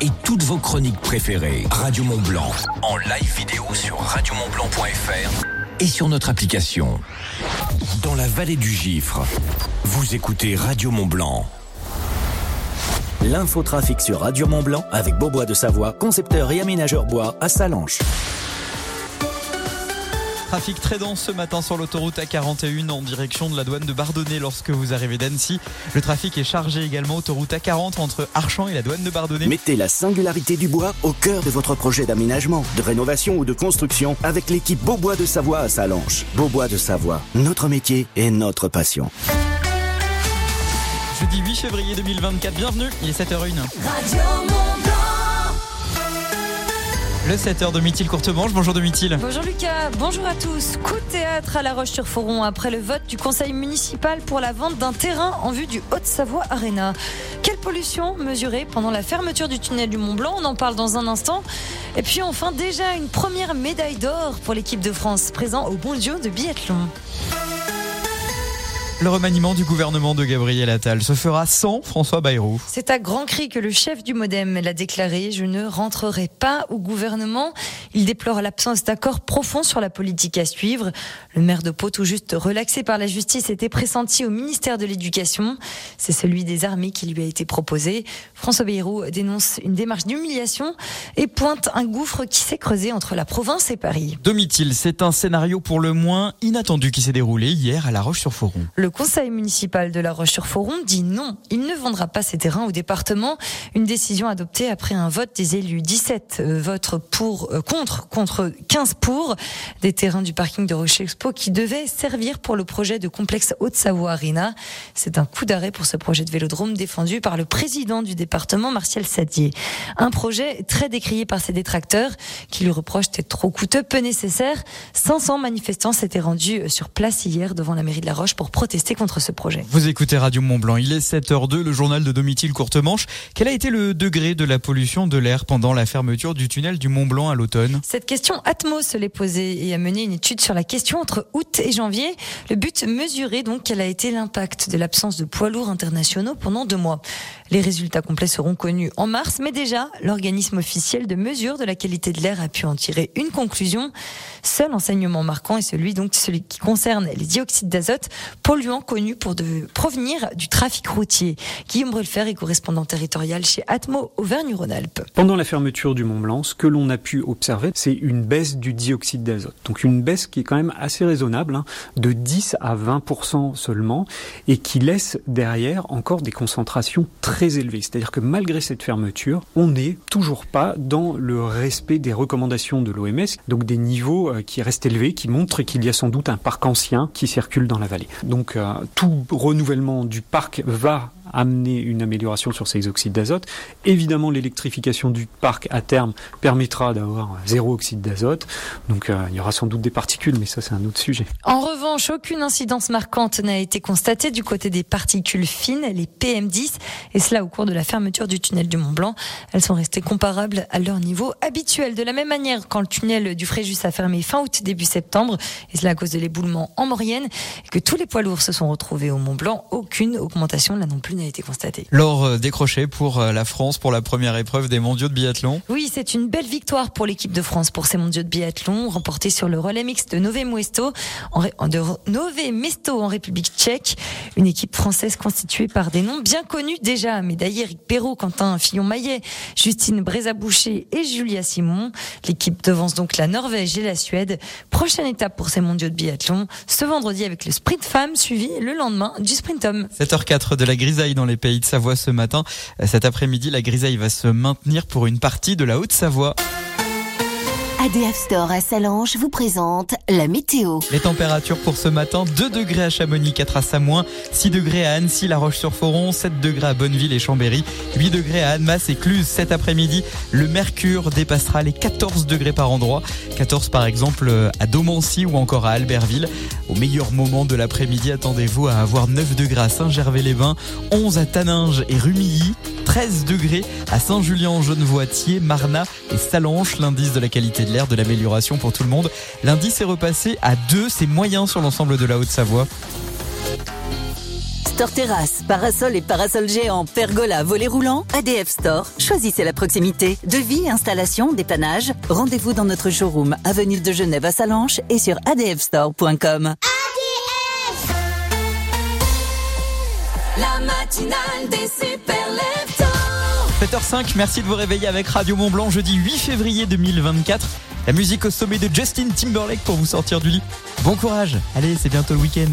et toutes vos chroniques préférées. Radio Mont Blanc en live vidéo sur radiomontblanc.fr et sur notre application. Dans la vallée du Gifre, vous écoutez Radio Mont Blanc. L'infotrafic sur Radio Mont Blanc avec Beaubois de Savoie, concepteur et aménageur bois à Salanches. Trafic très dense ce matin sur l'autoroute A41 en direction de la douane de Bardonnay lorsque vous arrivez d'Annecy. Le trafic est chargé également autoroute A40 entre Archamps et la douane de Bardonnay. Mettez la singularité du bois au cœur de votre projet d'aménagement, de rénovation ou de construction avec l'équipe Beaubois de Savoie à Salanches. Beaubois de Savoie, notre métier et notre passion. Jeudi 8 février 2024, bienvenue, il est 7h01. Le 7h de Mithil Courtemanche, bonjour de Mithil. Bonjour Lucas, bonjour à tous. Coup de théâtre à La Roche-sur-Foron après le vote du conseil municipal pour la vente d'un terrain en vue du Haute-Savoie Arena. Quelle pollution mesurée pendant la fermeture du tunnel du Mont Blanc On en parle dans un instant. Et puis enfin, déjà une première médaille d'or pour l'équipe de France, présent au Bon Dieu de biathlon. Le remaniement du gouvernement de Gabriel Attal se fera sans François Bayrou. C'est à grand cri que le chef du Modem l'a déclaré. Je ne rentrerai pas au gouvernement. Il déplore l'absence d'accord profond sur la politique à suivre. Le maire de Pau, tout juste relaxé par la justice, était pressenti au ministère de l'Éducation. C'est celui des armées qui lui a été proposé. François Bayrou dénonce une démarche d'humiliation et pointe un gouffre qui s'est creusé entre la province et Paris. Domitil, c'est un scénario pour le moins inattendu qui s'est déroulé hier à La Roche-sur-Foron. Le conseil municipal de La Roche-sur-Foron dit non, il ne vendra pas ses terrains au département. Une décision adoptée après un vote des élus. 17 euh, votes pour, euh, contre, contre 15 pour des terrains du parking de Roche Expo qui devaient servir pour le projet de complexe Haute-Savoie Arena. C'est un coup d'arrêt pour ce projet de vélodrome défendu par le président du département, Martial Sadier. Un projet très décrié par ses détracteurs qui lui reprochent d'être trop coûteux, peu nécessaire. 500 manifestants s'étaient rendus euh, sur place hier devant la mairie de La Roche pour protester contre ce projet. Vous écoutez Radio Mont Blanc, il est 7h02, le journal de Domitil Courtemanche. Quel a été le degré de la pollution de l'air pendant la fermeture du tunnel du Mont Blanc à l'automne? Cette question Atmos se l'est posée et a mené une étude sur la question entre août et janvier. Le but mesurer donc quel a été l'impact de l'absence de poids lourds internationaux pendant deux mois? Les résultats complets seront connus en mars, mais déjà l'organisme officiel de mesure de la qualité de l'air a pu en tirer une conclusion. Seul enseignement marquant est celui donc celui qui concerne les dioxydes d'azote polluants connus pour de provenir du trafic routier. Guillaume Brulfer est correspondant territorial chez Atmo Auvergne-Rhône-Alpes. Pendant la fermeture du Mont Blanc, ce que l'on a pu observer, c'est une baisse du dioxyde d'azote. Donc une baisse qui est quand même assez raisonnable, hein, de 10 à 20% seulement, et qui laisse derrière encore des concentrations très élevées. C'est-à-dire que malgré cette fermeture, on n'est toujours pas dans le respect des recommandations de l'OMS, donc des niveaux euh, qui restent élevés, qui montrent qu'il y a sans doute un parc ancien qui circule dans la vallée. Donc euh, tout renouvellement du parc va amener une amélioration sur ces oxydes d'azote. Évidemment, l'électrification du parc à terme permettra d'avoir zéro oxyde d'azote. Donc euh, il y aura sans doute des particules, mais ça c'est un autre sujet. En revanche, aucune incidence marquante n'a été constatée du côté des particules fines, les PM10, et cela au cours de la fermeture du tunnel du Mont Blanc. Elles sont restées comparables à leur niveau habituel. De la même manière, quand le tunnel du Fréjus a fermé fin août, début septembre, et cela à cause de l'éboulement en Maurienne, et que tous les poids lourds se sont retrouvés au Mont Blanc, aucune augmentation là non plus n'a été constatée. L'or euh, décroché pour euh, la France pour la première épreuve des mondiaux de biathlon. Oui, c'est une belle victoire pour l'équipe de France pour ces mondiaux de biathlon, remportés sur le relais mixte de Nové Mesto en, de Nové Mesto en République tchèque. Une équipe française constituée par des noms bien connus déjà, médaillés Eric Perrault, Quentin Fillon-Maillet, Justine Brézaboucher et Julia Simon. L'équipe devance donc la Norvège et la Suède. Prochaine étape pour ces mondiaux de biathlon, ce vendredi avec le sprint femme suivi le lendemain du sprint homme. 7h04 de la grisaille dans les pays de Savoie ce matin. Cet après-midi, la grisaille va se maintenir pour une partie de la Haute-Savoie. ADF Store à Salange vous présente la météo. Les températures pour ce matin, 2 degrés à Chamonix, 4 à Samoin, 6 degrés à Annecy, La Roche-sur-Foron, 7 degrés à Bonneville et Chambéry, 8 degrés à Annemasse et Cluse. Cet après-midi, le mercure dépassera les 14 degrés par endroit. 14 par exemple à Domancy ou encore à Albertville. Au meilleur moment de l'après-midi, attendez-vous à avoir 9 degrés à Saint-Gervais-les-Bains, 11 à Taninges et Rumilly, 13 degrés à Saint-Julien-en-Genevoitier, Marna et Salanches. L'indice de la qualité de l'air de l'amélioration pour tout le monde. L'indice est repassé à 2, c'est moyen sur l'ensemble de la Haute-Savoie. Store Terrasse, parasol et parasol géant, pergola, volet roulant, ADF Store. Choisissez la proximité. Devis, installation, dépannage. Rendez-vous dans notre showroom, avenue de Genève à Salanches et sur adfstore.com. ADF La matinale des super 7h05, merci de vous réveiller avec Radio Mont Blanc jeudi 8 février 2024. La musique au sommet de Justin Timberlake pour vous sortir du lit. Bon courage, allez, c'est bientôt le week-end.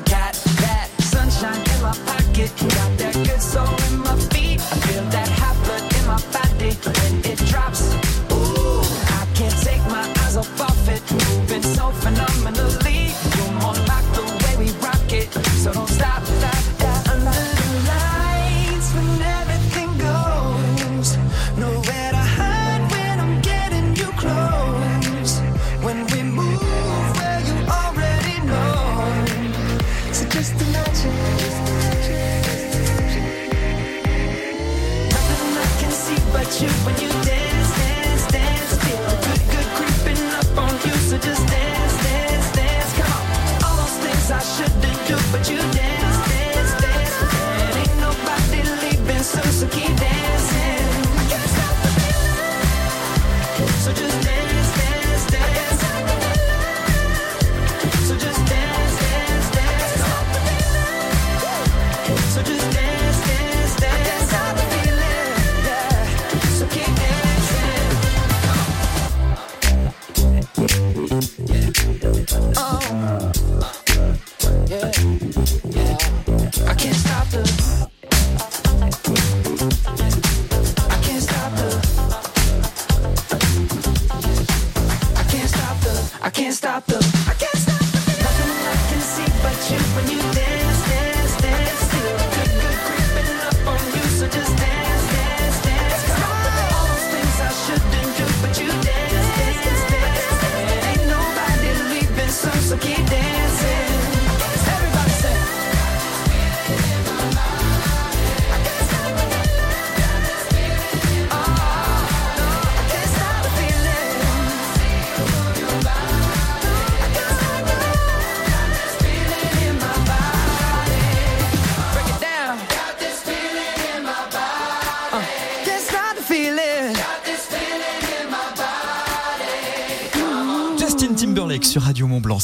a cat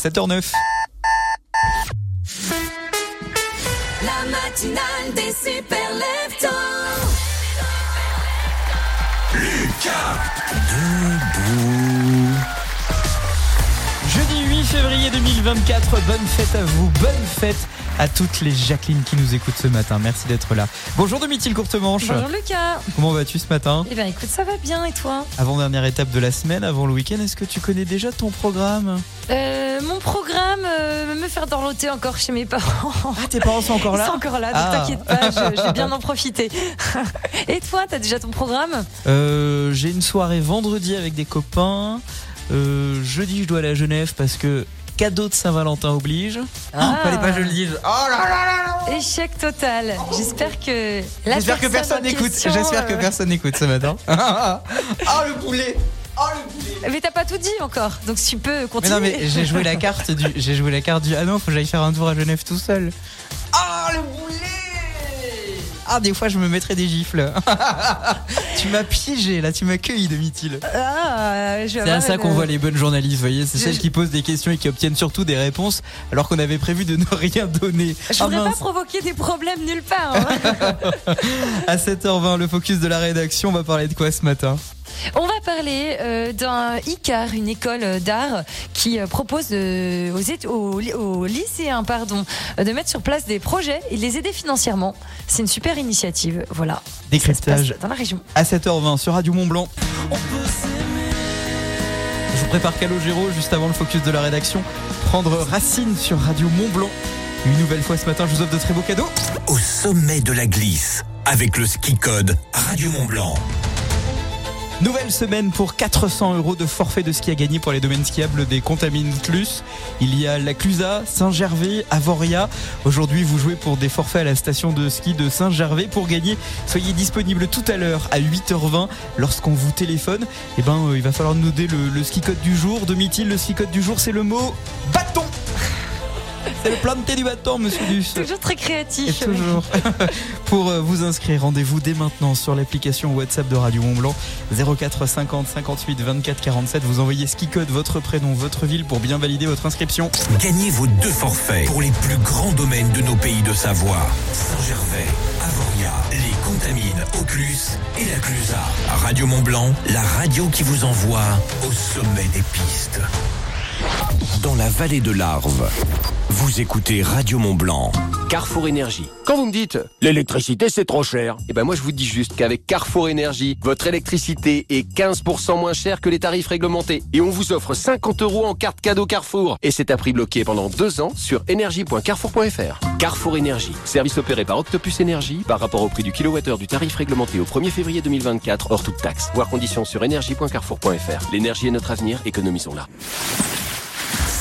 7h09. La matinale des super Debout. Jeudi 8 février 2024, bonne fête à vous, bonne fête à toutes les Jacqueline qui nous écoutent ce matin. Merci d'être là. Bonjour Domitil Courtemanche. Bonjour Lucas. Comment vas-tu ce matin Eh bien écoute, ça va bien et toi Avant dernière étape de la semaine, avant le week-end, est-ce que tu connais déjà ton programme euh, Mon programme, euh, me faire dorloter encore chez mes parents. Ah, tes parents sont encore là Ils sont encore là, donc ah. t'inquiète pas, je, vais bien en profiter. et toi, t'as déjà ton programme euh, J'ai une soirée vendredi avec des copains. Euh, jeudi, je dois aller à Genève parce que cadeau de Saint-Valentin oblige. Ah. Fallait pas que je le dise. Oh là là là là Échec total. J'espère que J'espère que personne n'écoute. J'espère que euh, personne n'écoute ce matin. oh le poulet Oh le Mais t'as pas tout dit encore, donc si tu peux Mais continuer. non mais j'ai joué la carte du j'ai joué la carte du ah non faut que j'aille faire un tour à Genève tout seul. Ah le boulet Ah des fois je me mettrais des gifles. tu m'as piégé là, tu m'as cueilli demi-til. Ah, C'est à ça qu'on voit les bonnes journalistes, vous voyez, c'est Je- celles qui posent des questions et qui obtiennent surtout des réponses alors qu'on avait prévu de ne rien donner. Je Ah, voudrais pas mince. provoquer des problèmes nulle part. hein. À 7h20, le focus de la rédaction, on va parler de quoi ce matin? On va parler euh, d'un ICAR, une école d'art qui euh, propose euh, aux, lycéens pardon, de mettre sur place des projets et de les aider financièrement. C'est une super initiative. Voilà. Décryptage dans la région. à 7h20 sur Radio Mont Blanc. Je vous prépare Calogero juste avant le focus de la rédaction. Prendre racine sur Radio Mont Blanc. Une nouvelle fois ce matin, je vous offre de très beaux cadeaux. Au sommet de la glisse, avec le ski code Radio Mont Blanc. Nouvelle semaine pour 400 euros de forfait de ski à gagner pour les domaines skiables des Contamines Clus. Il y a la Clusa, Saint-Gervais, Avoria. Aujourd'hui, vous jouez pour des forfaits à la station de ski de Saint-Gervais. Pour gagner, soyez disponible tout à l'heure à 8h20 lorsqu'on vous téléphone. Eh ben, euh, il va falloir nous donner le, le ski code du jour. Demi-til, le ski code du jour, c'est le mot bâton. C'est le planté du bâton, monsieur Duss. Toujours très Et créatif. toujours. Pour euh, vous inscrire, rendez-vous dès maintenant sur l'application WhatsApp de Radio Mont Blanc 04 50 58 24 47. Vous envoyez ski code, votre prénom, votre ville pour bien valider votre inscription. Gagnez vos deux forfaits pour les plus grands domaines de nos pays de Savoie. Saint-Gervais, Avoria, les Contamines, Oculus et la Clusa. Radio Mont Blanc, la radio qui vous envoie au sommet des pistes. Dans la vallée de l'Arve, vous écoutez Radio Mont Blanc. Carrefour Énergie. Quand vous me dites l'électricité c'est trop cher, eh ben moi je vous dis juste qu'avec Carrefour Énergie, votre électricité est 15% moins chère que les tarifs réglementés et on vous offre 50 euros en carte cadeau Carrefour et c'est à prix bloqué pendant deux ans sur énergie.carrefour.fr. Carrefour Énergie, service opéré par Octopus Énergie par rapport au prix du kilowattheure du tarif réglementé au 1er février 2024 hors toute taxe. Voir conditions sur énergie.carrefour.fr. L'énergie est notre avenir, économisons-la.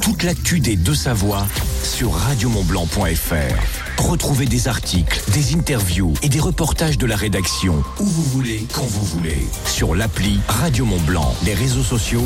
Toute l'actu des Deux-Savoies sur radiomontblanc.fr. Retrouvez des articles, des interviews et des reportages de la rédaction où vous voulez, quand vous voulez. Sur l'appli Radio Mont Blanc, les réseaux sociaux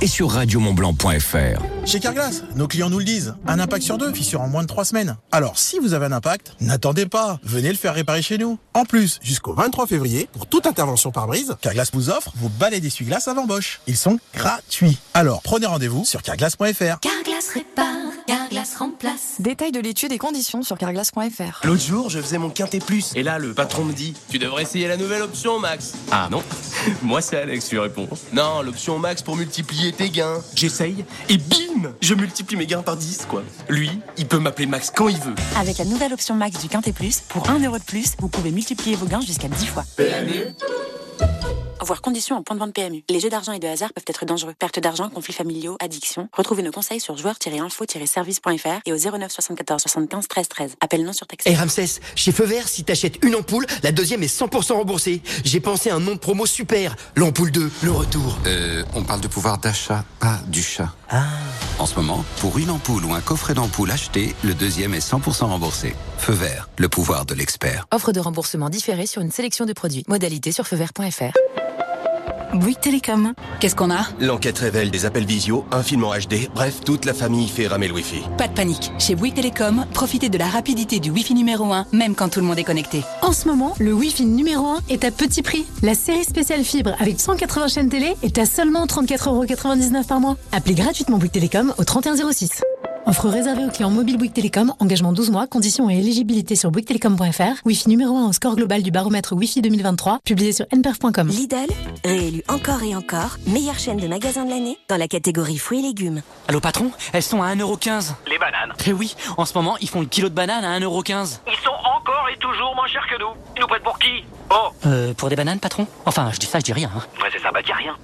et sur radiomontblanc.fr. Chez Carglass, nos clients nous le disent. Un impact sur deux, fissure en moins de trois semaines. Alors, si vous avez un impact, n'attendez pas. Venez le faire réparer chez nous. En plus, jusqu'au 23 février, pour toute intervention par brise, Carglass vous offre vos balais d'essuie-glace avant Bosch. Ils sont gratuits. Alors, prenez rendez-vous sur carglass.fr. Carglass répare, Carglass remplace. Détail de l'étude et conditions sur carglass.fr. L'autre jour, je faisais mon quintet plus. Et là, le patron me dit Tu devrais essayer la nouvelle option, Max. Ah non Moi, c'est Alex, tu réponds. Non, l'option Max pour multiplier tes gains. J'essaye et bim Je multiplie mes gains par 10, quoi. Lui, il peut m'appeler Max quand il veut. Avec la nouvelle option Max du Quintet Plus, pour 1 euro de plus, vous pouvez multiplier vos gains jusqu'à 10 fois. PMU Voir conditions en point de vente PMU. Les jeux d'argent et de hasard peuvent être dangereux. Perte d'argent, conflits familiaux, addiction. Retrouvez nos conseils sur joueurs-info-service.fr et au 09 74 75 13 13. Appel non surtaxé. Et Ramsès, chez Feu Vert, si t'achètes une ampoule, la deuxième est 100% remboursée. J'ai pensé à un nom de promo super. L'ampoule 2, le retour. Euh, on parle de pouvoir d'achat, pas du chat. Ah. En ce moment, pour une ampoule ou un coffret d'ampoule acheté, le deuxième est 100% remboursé. Feu vert, le pouvoir de l'expert. Offre de remboursement différé sur une sélection de produits. Modalité sur feuvert.fr. Bouygues Télécom. Qu'est-ce qu'on a? L'enquête révèle des appels visio, un film en HD, bref, toute la famille fait ramer le Wi-Fi. Pas de panique. Chez Bouygues Télécom, profitez de la rapidité du Wi-Fi numéro 1, même quand tout le monde est connecté. En ce moment, le Wi-Fi numéro 1 est à petit prix. La série spéciale fibre avec 180 chaînes télé est à seulement 34,99€ par mois. Appelez gratuitement Bouygues Télécom au 3106. Offre réservée aux clients mobile Bouygues Télécom, engagement 12 mois, conditions et éligibilité sur bouyguestelecom.fr. Wi-Fi numéro 1 au score global du baromètre Wi-Fi 2023, publié sur nperf.com. Lidl, réélu encore et encore, meilleure chaîne de magasins de l'année dans la catégorie fruits et légumes. Allô patron, elles sont à 1,15€. Les bananes Eh oui, en ce moment, ils font le kilo de bananes à 1,15€. Ils sont encore et toujours moins chers que nous. Ils nous prennent pour qui? Oh Euh, pour des bananes, patron? Enfin, je dis ça, je dis rien. Hein. Ouais, c'est ça, bah dis rien.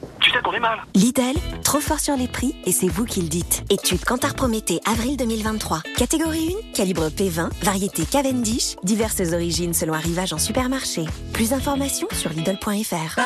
Tu sais qu'on est mal. Lidl, trop fort sur les prix et c'est vous qui le dites. Étude Cantar Prométhée, avril 2023. Catégorie 1, calibre P20, variété Cavendish, diverses origines selon arrivage en supermarché. Plus d'informations sur Lidl.fr.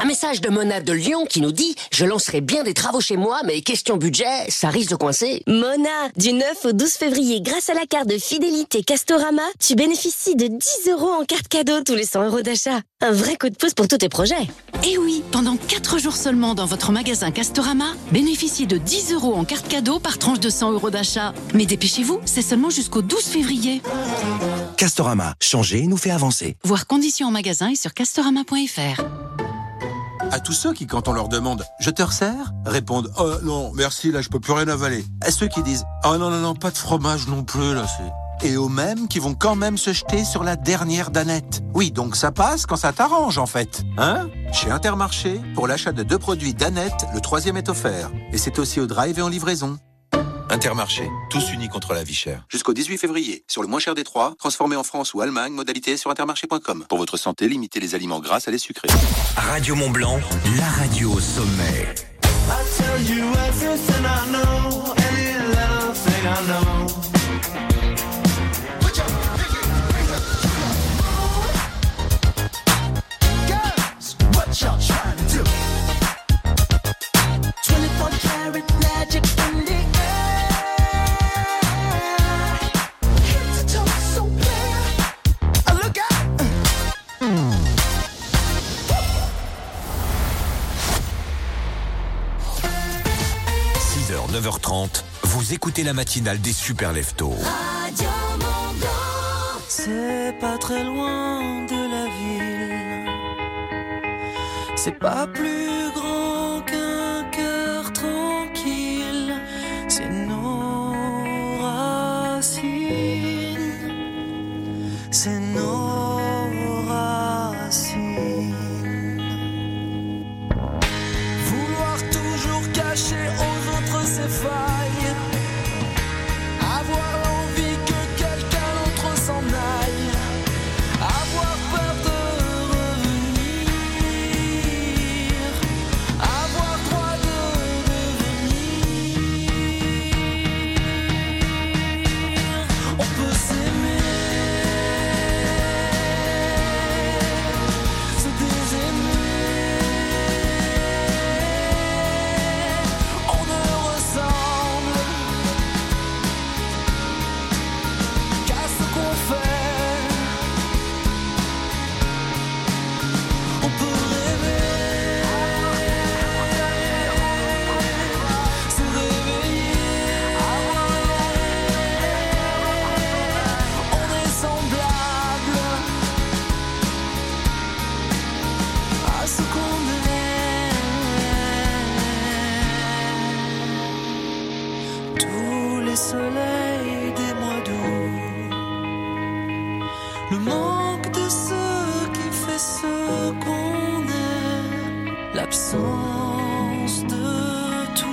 Un message de Mona de Lyon qui nous dit Je lancerai bien des travaux chez moi, mais question budget, ça risque de coincer. Mona, du 9 au 12 février, grâce à la carte de fidélité Castorama, tu bénéficies de 10 euros en carte cadeau tous les 100 euros d'achat. Un vrai coup de pouce pour tous tes projets. Et oui, pendant 4 jours seulement dans votre magasin Castorama, bénéficiez de 10 euros en carte cadeau par tranche de 100 euros d'achat. Mais dépêchez-vous, c'est seulement jusqu'au 12 février. Castorama, changer nous fait avancer. Voir conditions en magasin et sur castorama.fr. À tous ceux qui, quand on leur demande « Je te resserre ?» répondent « Oh non, merci, là je peux plus rien avaler. » À ceux qui disent « Oh non, non, non, pas de fromage non plus, là c'est... » Et aux mêmes qui vont quand même se jeter sur la dernière danette. Oui, donc ça passe quand ça t'arrange en fait. Hein? Chez Intermarché, pour l'achat de deux produits Danette, le troisième est offert. Et c'est aussi au drive et en livraison. Intermarché, tous unis contre la vie chère. Jusqu'au 18 février, sur le moins cher des trois, transformé en France ou Allemagne, modalité sur intermarché.com. Pour votre santé, limitez les aliments gras à les sucrés. Radio Mont Blanc, la radio au sommet. What y'all trying to do? 24 karat magic in the air. Head to toe so clear. Uh, Look out! 6h, 9h30, vous écoutez la matinale des super leftos. C'est pas très loin C'est pas plus l'absence de tout,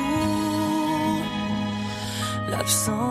l'absence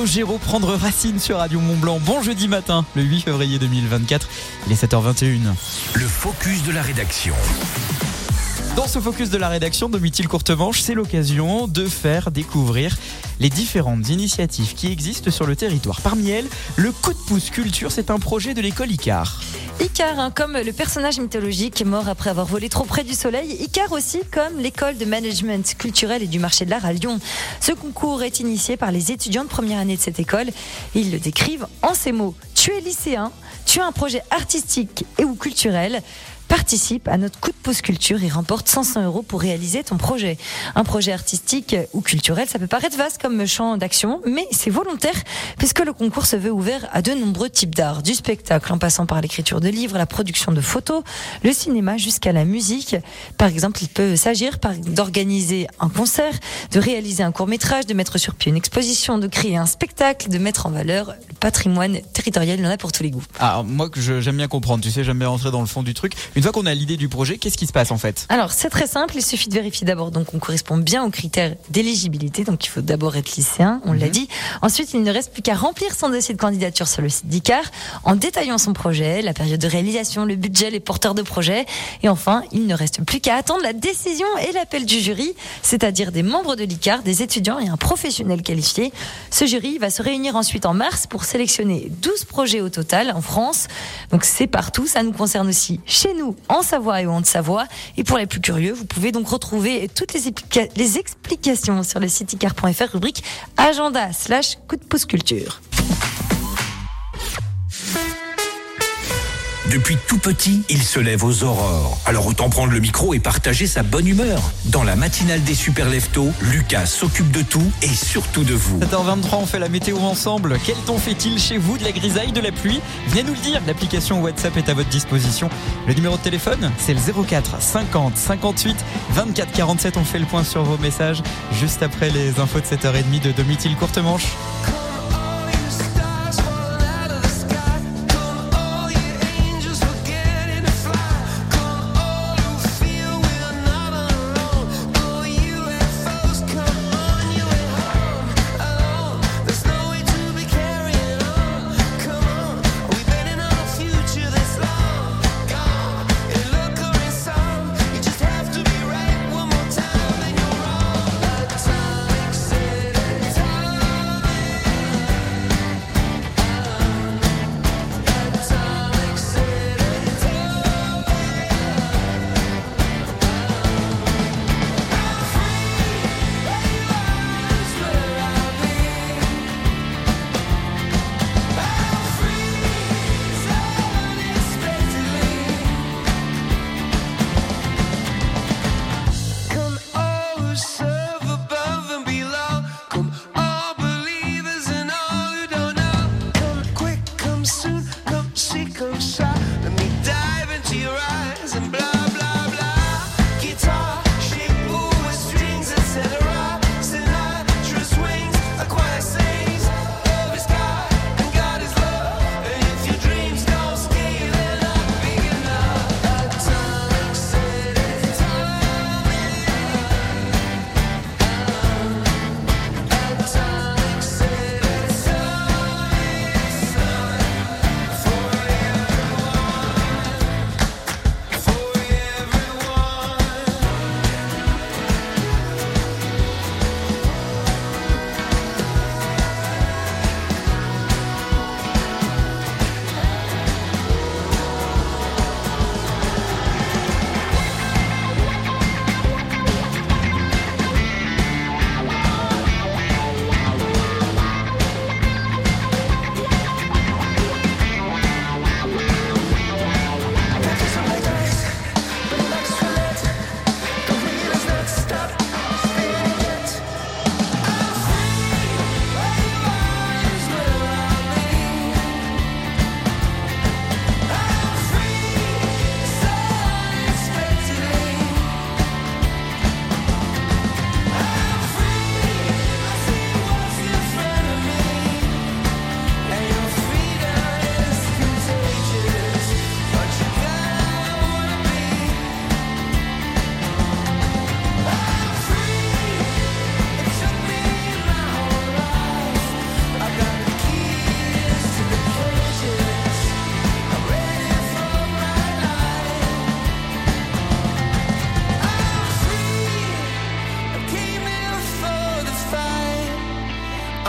Calogero prendre racine sur Radio Mont Blanc. Bon jeudi matin, le 8 février 2024. Il est 7h21. Le focus de la rédaction. Dans ce focus de la rédaction de Mythil Courtemanche, c'est l'occasion de faire découvrir les différentes initiatives qui existent sur le territoire. Parmi elles, le coup de pouce culture, c'est un projet de l'école ICAR. Icar, hein, comme le personnage mythologique mort après avoir volé trop près du soleil, Icar aussi comme l'école de management culturel et du marché de l'art à Lyon. Ce concours est initié par les étudiants de première année de cette école. Ils le décrivent en ces mots. Tu es lycéen, tu as un projet artistique et ou culturel. Participe à notre coup de pouce culture et remporte 500 euros pour réaliser ton projet. Un projet artistique ou culturel, ça peut paraître vaste comme champ d'action, mais c'est volontaire puisque le concours se veut ouvert à de nombreux types d'art, du spectacle en passant par l'écriture de livres, la production de photos, le cinéma jusqu'à la musique. Par exemple, il peut s'agir d'organiser un concert, de réaliser un court métrage, de mettre sur pied une exposition, de créer un spectacle, de mettre en valeur le patrimoine territorial. Il y en a pour tous les goûts. Alors moi j'aime bien comprendre, tu sais, j'aime bien rentrer dans le fond du truc. Fois qu'on a l'idée du projet, qu'est-ce qui se passe en fait Alors c'est très simple, il suffit de vérifier d'abord donc on correspond bien aux critères d'éligibilité, donc il faut d'abord être lycéen, on l'a dit. Ensuite il ne reste plus qu'à remplir son dossier de candidature sur le site d'ICAR en détaillant son projet, la période de réalisation, le budget, les porteurs de projet. Et enfin il ne reste plus qu'à attendre la décision et l'appel du jury, c'est-à-dire des membres de l'ICAR, des étudiants et un professionnel qualifié. Ce jury va se réunir ensuite en mars pour sélectionner 12 projets au total en France. Donc c'est partout, ça nous concerne aussi chez nous en Savoie et en Haute-Savoie. Et pour les plus curieux, vous pouvez donc retrouver toutes les, les explications sur le site icar.fr rubrique agenda slash coup de pouce culture. Depuis tout petit, il se lève aux aurores. Alors autant prendre le micro et partager sa bonne humeur. Dans la matinale des super leftos, Lucas s'occupe de tout et surtout de vous. 7h23, on fait la météo ensemble. Quel temps fait-il chez vous De la grisaille, de la pluie? Venez nous le dire. L'application WhatsApp est à votre disposition. Le numéro de téléphone, c'est le 04 50 58 24 47. On fait le point sur vos messages juste après les infos de 7h30 de Domitil Courtemanche. sorry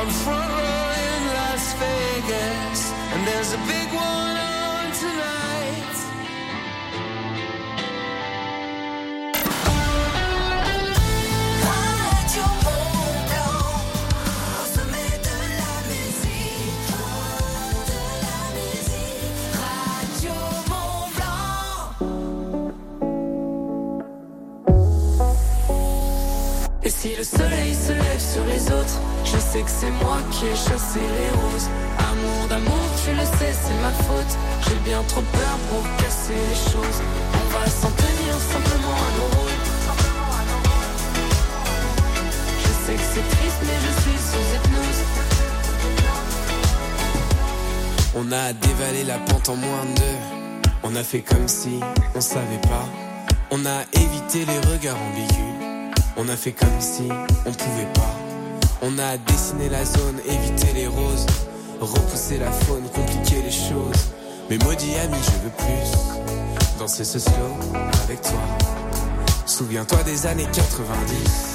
a front row in Las Vegas, and there's a big sais que c'est moi qui ai chassé les roses. Amour d'amour, tu le sais, c'est ma faute. J'ai bien trop peur pour casser les choses. On va s'en tenir simplement à nos rôles. Je sais que c'est triste, mais je suis sous hypnose. On a dévalé la pente en moins de deux. On a fait comme si on savait pas. On a évité les regards ambigus. On a fait comme si on pouvait pas. On a dessiné la zone, évité les roses. Repousser la faune, compliquer les choses. Mais maudit ami, je veux plus. Danser ce slow avec toi. Souviens-toi des années 90.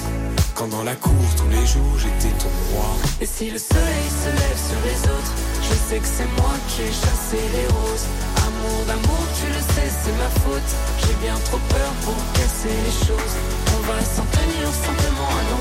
Quand dans la cour tous les jours j'étais ton roi. Et si le soleil se lève sur les autres, je sais que c'est moi qui ai chassé les roses. Amour d'amour, tu le sais, c'est ma faute. J'ai bien trop peur pour casser les choses. On va s'en tenir simplement à nos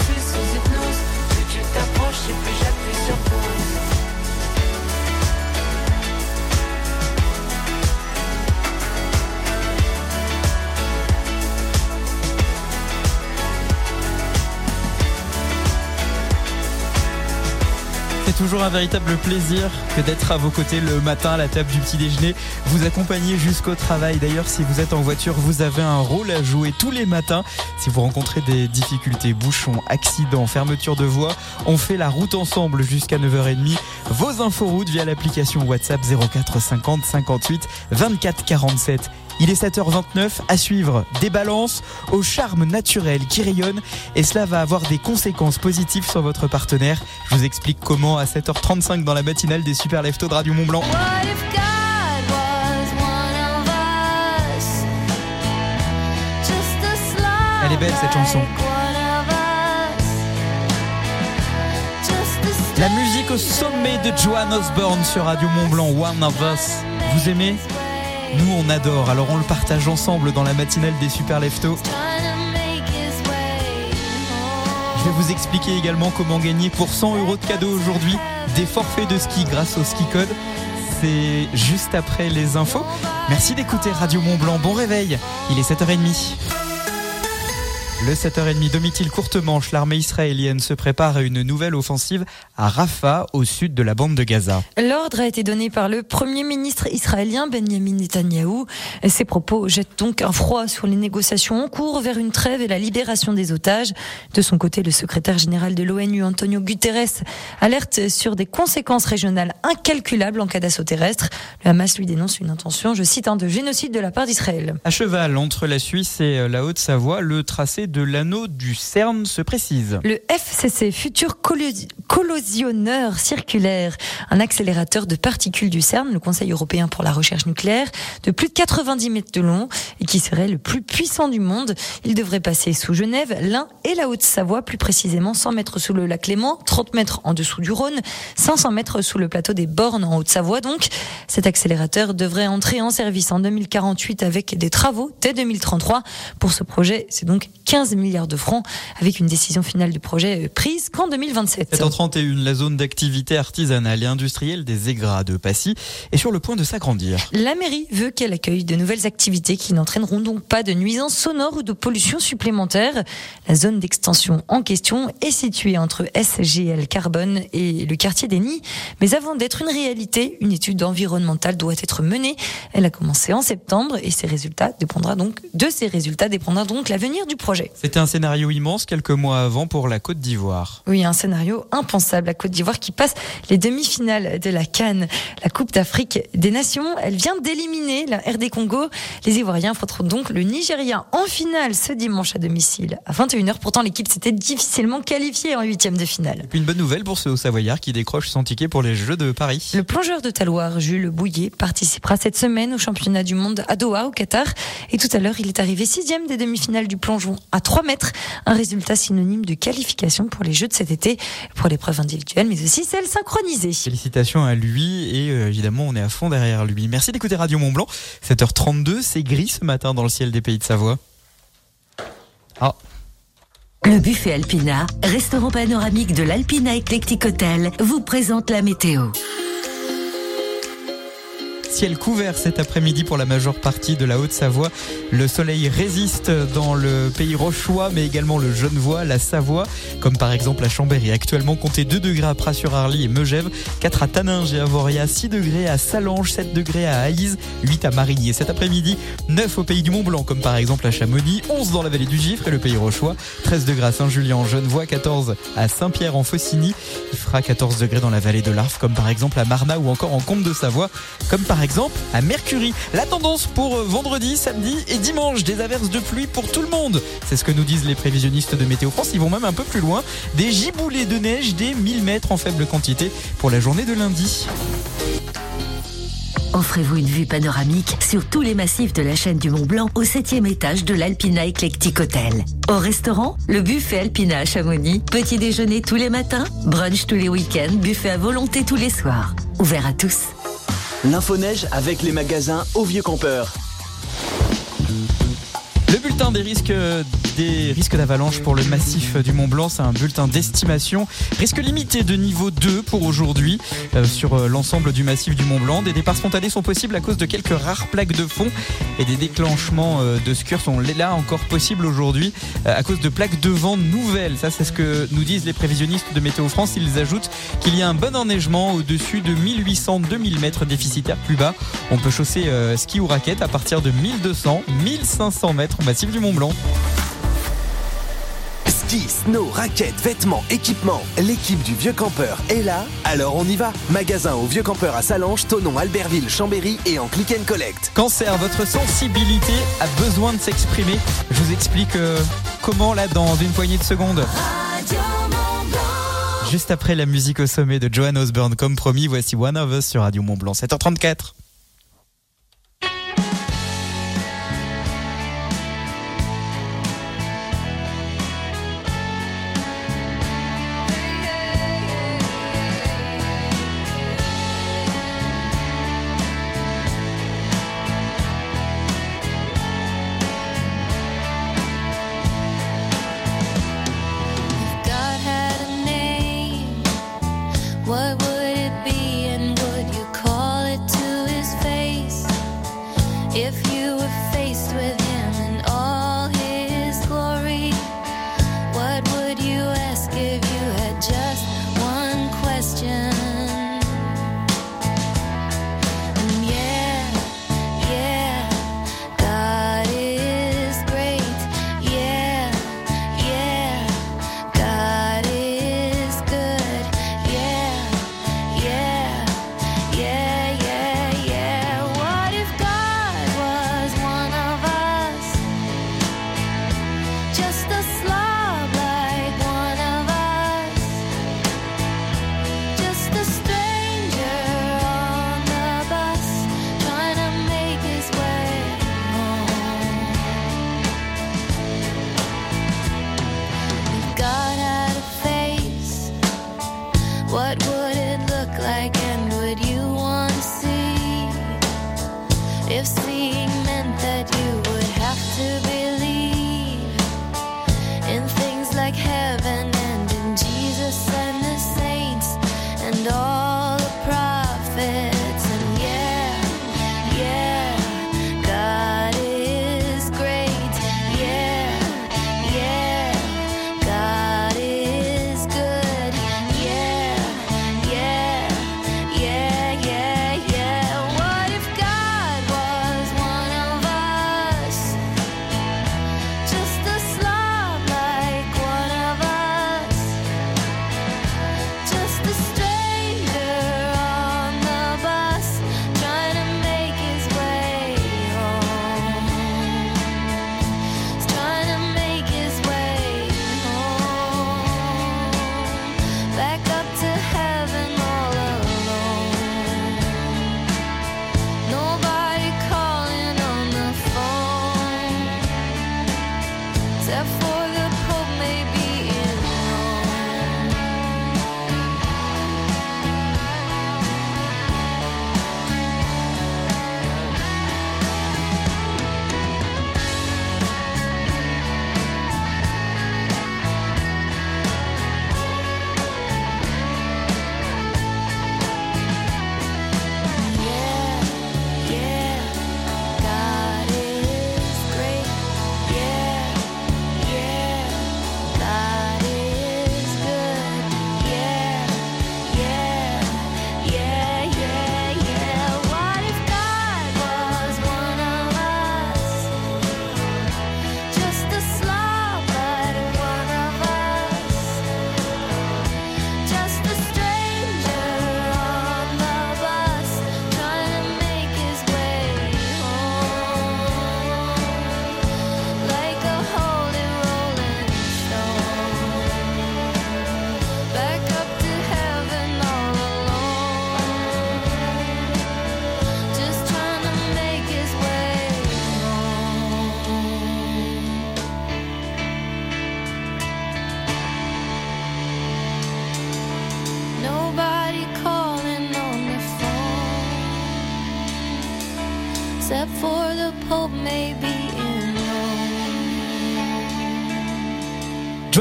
toujours un véritable plaisir que d'être à vos côtés le matin à la table du petit déjeuner, vous accompagner jusqu'au travail. D'ailleurs, si vous êtes en voiture, vous avez un rôle à jouer tous les matins. Si vous rencontrez des difficultés, bouchons, accidents, fermeture de voie, on fait la route ensemble jusqu'à 9h30. Vos inforoutes via l'application WhatsApp 04 50 58 24 47. Il est 7h29 à suivre des balances au charme naturel qui rayonne et cela va avoir des conséquences positives sur votre partenaire. Je vous explique comment à 7h35 dans la matinale des Super Leftos de Radio Mont Blanc. Elle est belle cette chanson. La musique au sommet de Joan Osborne sur Radio Mont Blanc, One of Us. Vous aimez? Nous on adore, alors on le partage ensemble dans la matinale des Super Leftos. Je vais vous expliquer également comment gagner pour 100 euros de cadeaux aujourd'hui des forfaits de ski grâce au ski code. C'est juste après les infos. Merci d'écouter Radio Mont Blanc. Bon réveil. Il est 7h30. Le 7h30, Domitil courte manche, l'armée israélienne se prépare à une nouvelle offensive à Rafah, au sud de la bande de Gaza. L'ordre a été donné par le Premier ministre israélien Benjamin Netanyahou. Ces propos jettent donc un froid sur les négociations en cours vers une trêve et la libération des otages. De son côté, le secrétaire général de l'ONU, Antonio Guterres, alerte sur des conséquences régionales incalculables en cas d'assaut terrestre. Le Hamas lui dénonce une intention, je cite, un de génocide de la part d'Israël. À cheval entre la Suisse et la Haute-Savoie, le tracé de l'anneau du CERN se précise. Le FCC, futur collisionneur circulaire, un accélérateur de particules du CERN, le Conseil européen pour la recherche nucléaire, de plus de 90 mètres de long et qui serait le plus puissant du monde. Il devrait passer sous Genève, l'Ain et la Haute-Savoie, plus précisément 100 mètres sous le lac Léman, 30 mètres en dessous du Rhône, 500 mètres sous le plateau des Bornes en Haute-Savoie. Donc, cet accélérateur devrait entrer en service en 2048 avec des travaux dès 2033. Pour ce projet, c'est donc 15 15 milliards de francs avec une décision finale du projet euh, prise qu'en 2027. 7h31, la zone d'activité artisanale et industrielle des Aigras de Passy est sur le point de s'agrandir. La mairie veut qu'elle accueille de nouvelles activités qui n'entraîneront donc pas de nuisances sonores ou de pollution supplémentaire. La zone d'extension en question est située entre SGL Carbone et le quartier des Nids. Mais avant d'être une réalité, une étude environnementale doit être menée. Elle a commencé en septembre et ses résultats dépendra donc de ses résultats dépendra donc l'avenir du projet. C'était un scénario immense quelques mois avant pour la Côte d'Ivoire. Oui, un scénario impensable. La Côte d'Ivoire qui passe les demi-finales de la Cannes, la Coupe d'Afrique des Nations. Elle vient d'éliminer la RD Congo. Les Ivoiriens affronteront donc le Nigeria en finale ce dimanche à domicile à 21h. Pourtant, l'équipe s'était difficilement qualifiée en huitième de finale. Puis une bonne nouvelle pour ce Haut-Savoyard qui décroche son ticket pour les Jeux de Paris. Le plongeur de Taloir, Jules Bouillet, participera cette semaine au championnat du monde à Doha, au Qatar. Et tout à l'heure, il est arrivé sixième des demi-finales du plongeon à 3 mètres. Un résultat synonyme de qualification pour les Jeux de cet été, pour l'épreuve individuelle, mais aussi celle synchronisée. Félicitations à lui et euh, évidemment on est à fond derrière lui. Merci d'écouter Radio Mont Blanc. 7h32, c'est gris ce matin dans le ciel des pays de Savoie. Ah, Le buffet Alpina, restaurant panoramique de l'Alpina Eclectic Hotel, vous présente la météo. Ciel couvert cet après-midi pour la majeure partie de la Haute-Savoie. Le soleil résiste dans le pays rochois, mais également le Genevois, la Savoie, comme par exemple la Chambéry. Actuellement, comptez 2 degrés à Pras-sur-Arly et Megève, 4 à Taninges et Avoria, 6 degrés à Salange, 7 degrés à Aïs, 8 à Marigny. Cet après-midi, 9 au pays du Mont-Blanc, comme par exemple à Chamonix, 11 dans la vallée du Gifre et le pays rochois, 13 degrés à Saint-Julien en Genevois, 14 à Saint-Pierre en Faucigny. Il fera 14 degrés dans la vallée de l'Arve, comme par exemple à Marna ou encore en Comte de Savoie, comme par exemple à Mercury. La tendance pour euh, vendredi, samedi et dimanche, des averses de pluie pour tout le monde. C'est ce que nous disent les prévisionnistes de Météo France. Ils vont même un peu plus loin. Des giboulées de neige, des 1000 mètres en faible quantité pour la journée de lundi. Offrez-vous une vue panoramique sur tous les massifs de la chaîne du Mont Blanc au septième étage de l'Alpina Eclectic Hotel. Au restaurant, le buffet Alpina à Chamonix. Petit déjeuner tous les matins, brunch tous les week-ends, buffet à volonté tous les soirs. Ouvert à tous. L'info-neige avec les magasins au Vieux Campeur. Le bulletin des risques des risques d'avalanche pour le massif du Mont Blanc, c'est un bulletin d'estimation. Risque limité de niveau 2 pour aujourd'hui euh, sur euh, l'ensemble du massif du Mont Blanc. Des départs spontanés sont possibles à cause de quelques rares plaques de fond et des déclenchements euh, de scurs sont là encore possibles aujourd'hui euh, à cause de plaques de vent nouvelles. Ça, c'est ce que nous disent les prévisionnistes de Météo France. Ils ajoutent qu'il y a un bon enneigement au-dessus de 1800-2000 mètres déficitaires plus bas. On peut chausser euh, ski ou raquette à partir de 1200-1500 mètres au massif du Mont Blanc. Ski, snow, raquettes, vêtements, équipements. L'équipe du Vieux Campeur est là, alors on y va. Magasin au Vieux Campeur à Salange, Tonon, Albertville, Chambéry et en click and collect. Cancer, votre sensibilité a besoin de s'exprimer. Je vous explique euh, comment là dans une poignée de secondes. Juste après la musique au sommet de Johan Osborne, comme promis, voici One of Us sur Radio Mont Blanc, 7h34.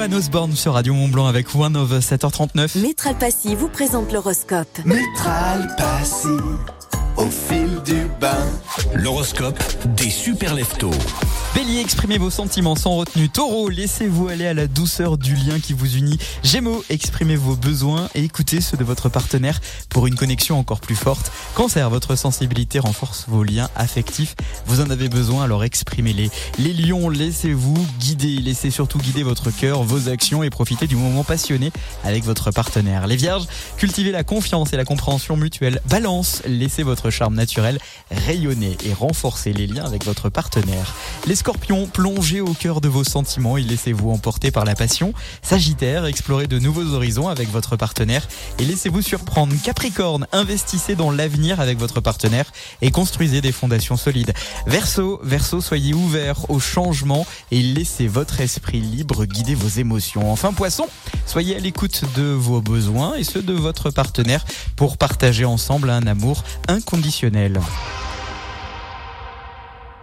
Joan Osborne sur Radio Mont Blanc avec One of Us, 7h39. Métral Passy vous présente l'horoscope. Métral Passy, au fil du bain. L'horoscope des super leftos. Bélier, exprimez vos sentiments sans retenue. Taureau, laissez-vous aller à la douceur du lien qui vous unit. Gémeaux, exprimez vos besoins et écoutez ceux de votre partenaire pour une connexion encore plus forte. Cancer, votre sensibilité renforce vos liens affectifs. Vous en avez besoin, alors exprimez-les. Les lions, laissez-vous guider. Laissez surtout guider votre cœur, vos actions et profitez du moment passionné avec votre partenaire. Les vierges, cultivez la confiance et la compréhension mutuelle. Balance, laissez votre charme naturel rayonner et renforcer les liens avec votre partenaire. Scorpions, plongez au cœur de vos sentiments et laissez-vous emporter par la passion. Sagittaire, explorez de nouveaux horizons avec votre partenaire et laissez-vous surprendre. Capricorne, investissez dans l'avenir avec votre partenaire et construisez des fondations solides. Verseau, Verseau, soyez ouvert au changement et laissez votre esprit libre guider vos émotions. Enfin, Poisson, soyez à l'écoute de vos besoins et ceux de votre partenaire pour partager ensemble un amour inconditionnel.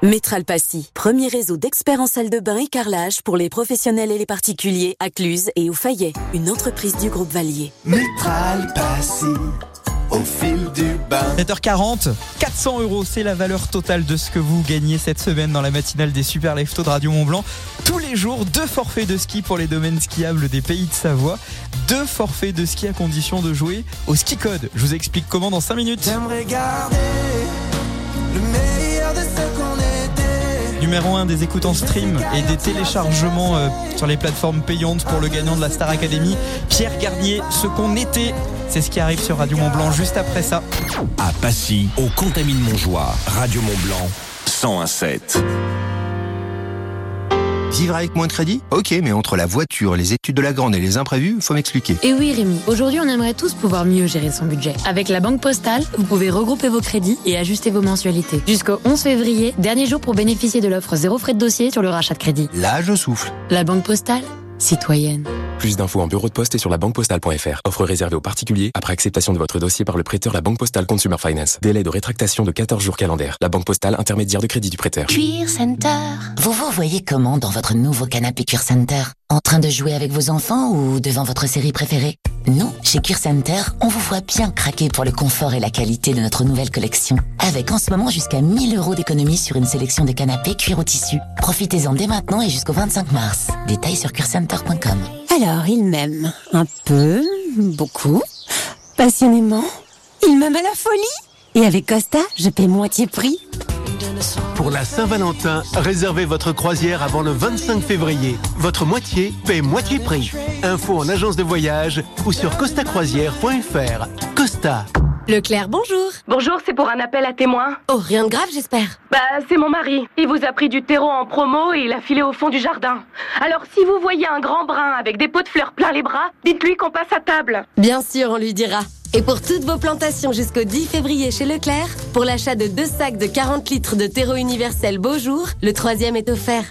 Métral Passy, premier réseau d'experts en salle de bain et carrelage pour les professionnels et les particuliers à Cluse et au Fayet, une entreprise du groupe Valier. Métral Passy, au fil du bain. 7h40, 400 euros, c'est la valeur totale de ce que vous gagnez cette semaine dans la matinale des Super Leftos de Radio Mont Blanc. Tous les jours, deux forfaits de ski pour les domaines skiables des pays de Savoie. Deux forfaits de ski à condition de jouer au ski code. Je vous explique comment dans 5 minutes. J'aimerais garder le meilleur de ce qu'on était. Numéro 1 des écoutes en stream et des téléchargements euh, sur les plateformes payantes pour le gagnant de la Star Academy, Pierre Garnier, ce qu'on était. C'est ce qui arrive sur Radio Mont Blanc juste après ça. À Passy, au Contamine Montjoie, Radio Mont Blanc, 101.7. Vivre avec moins de crédit Ok, mais entre la voiture, les études de la grande et les imprévus, faut m'expliquer. Et oui Rémi, aujourd'hui on aimerait tous pouvoir mieux gérer son budget. Avec la Banque Postale, vous pouvez regrouper vos crédits et ajuster vos mensualités. Jusqu'au 11 février, dernier jour pour bénéficier de l'offre zéro frais de dossier sur le rachat de crédit. Là, je souffle. La Banque Postale, citoyenne. Plus d'infos en bureau de poste et sur la banquepostale.fr. Offre réservée aux particuliers après acceptation de votre dossier par le prêteur La Banque Postale Consumer Finance. Délai de rétractation de 14 jours calendaires. La Banque Postale intermédiaire de crédit du prêteur. Cuir Center. Vous vous voyez comment dans votre nouveau canapé Cuir Center? En train de jouer avec vos enfants ou devant votre série préférée? Nous, chez Center, on vous voit bien craquer pour le confort et la qualité de notre nouvelle collection. Avec en ce moment jusqu'à 1000 euros d'économie sur une sélection de canapés cuir au tissu. Profitez-en dès maintenant et jusqu'au 25 mars. Détails sur cuircenter.com. Alors, il m'aime. Un peu, beaucoup, passionnément. Il m'aime à la folie. Et avec Costa, je paie moitié prix. Pour la Saint-Valentin, réservez votre croisière avant le 25 février. Votre moitié paie moitié prix. Info en agence de voyage ou sur costacroisière.fr. Costa. Leclerc, bonjour. Bonjour, c'est pour un appel à témoins. Oh, rien de grave, j'espère. Bah, c'est mon mari. Il vous a pris du terreau en promo et il a filé au fond du jardin. Alors, si vous voyez un grand brun avec des pots de fleurs plein les bras, dites-lui qu'on passe à table. Bien sûr, on lui dira. Et pour toutes vos plantations jusqu'au 10 février chez Leclerc, pour l'achat de deux sacs de 40 litres de terreau universel Beaujour, le troisième est offert.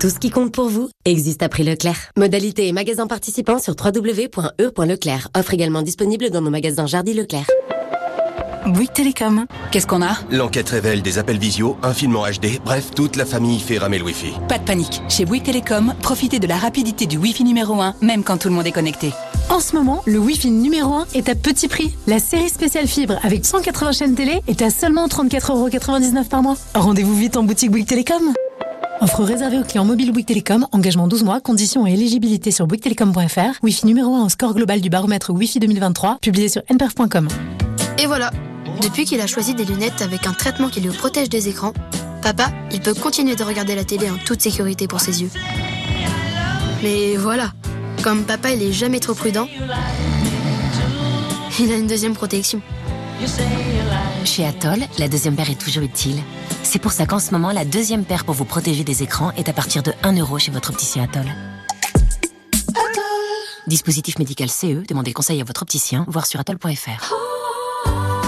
Tout ce qui compte pour vous existe à prix Leclerc. Modalité et magasin participant sur www.e.leclerc. Offre également disponible dans nos magasins Jardy Leclerc. Bouygues Télécom. Qu'est-ce qu'on a? L'enquête révèle des appels visio, un film en HD, bref, toute la famille fait ramer le Wi-Fi. Pas de panique. Chez Bouygues Télécom, profitez de la rapidité du Wi-Fi numéro 1, même quand tout le monde est connecté. En ce moment, le Wi-Fi numéro 1 est à petit prix. La série spéciale fibre avec 180 chaînes télé est à seulement 34,99€ par mois. Rendez-vous vite en boutique Bouygues Télécom. Offre réservée aux clients mobiles Bouygues Télécom, engagement 12 mois, conditions et éligibilité sur bouyguestelecom.fr. Wi-Fi numéro 1 au score global du baromètre Wi-Fi 2023, publié sur nperf.com. Et voilà, depuis qu'il a choisi des lunettes avec un traitement qui le protège des écrans, papa, il peut continuer de regarder la télé en toute sécurité pour ses yeux. Mais voilà, comme papa il est jamais trop prudent, il a une deuxième protection. Chez Atoll, la deuxième paire est toujours utile. C'est pour ça qu'en ce moment, la deuxième paire pour vous protéger des écrans est à partir de 1 euro chez votre opticien Atoll. Dispositif médical CE, demandez conseil à votre opticien, voir sur atoll.fr.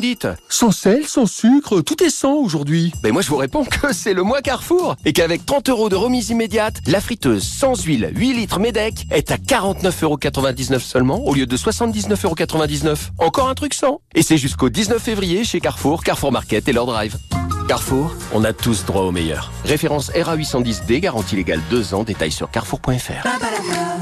me dites sans sel, sans sucre, tout est sans aujourd'hui. Ben moi je vous réponds que c'est le mois Carrefour et qu'avec 30 euros de remise immédiate, la friteuse sans huile 8 litres Medec est à 49,99€ seulement au lieu de 79,99€. Encore un truc sans. Et c'est jusqu'au 19 février chez Carrefour, Carrefour Market et leur drive. Carrefour, on a tous droit au meilleur. Référence RA810D, garantie légale 2 ans, détail sur carrefour.fr.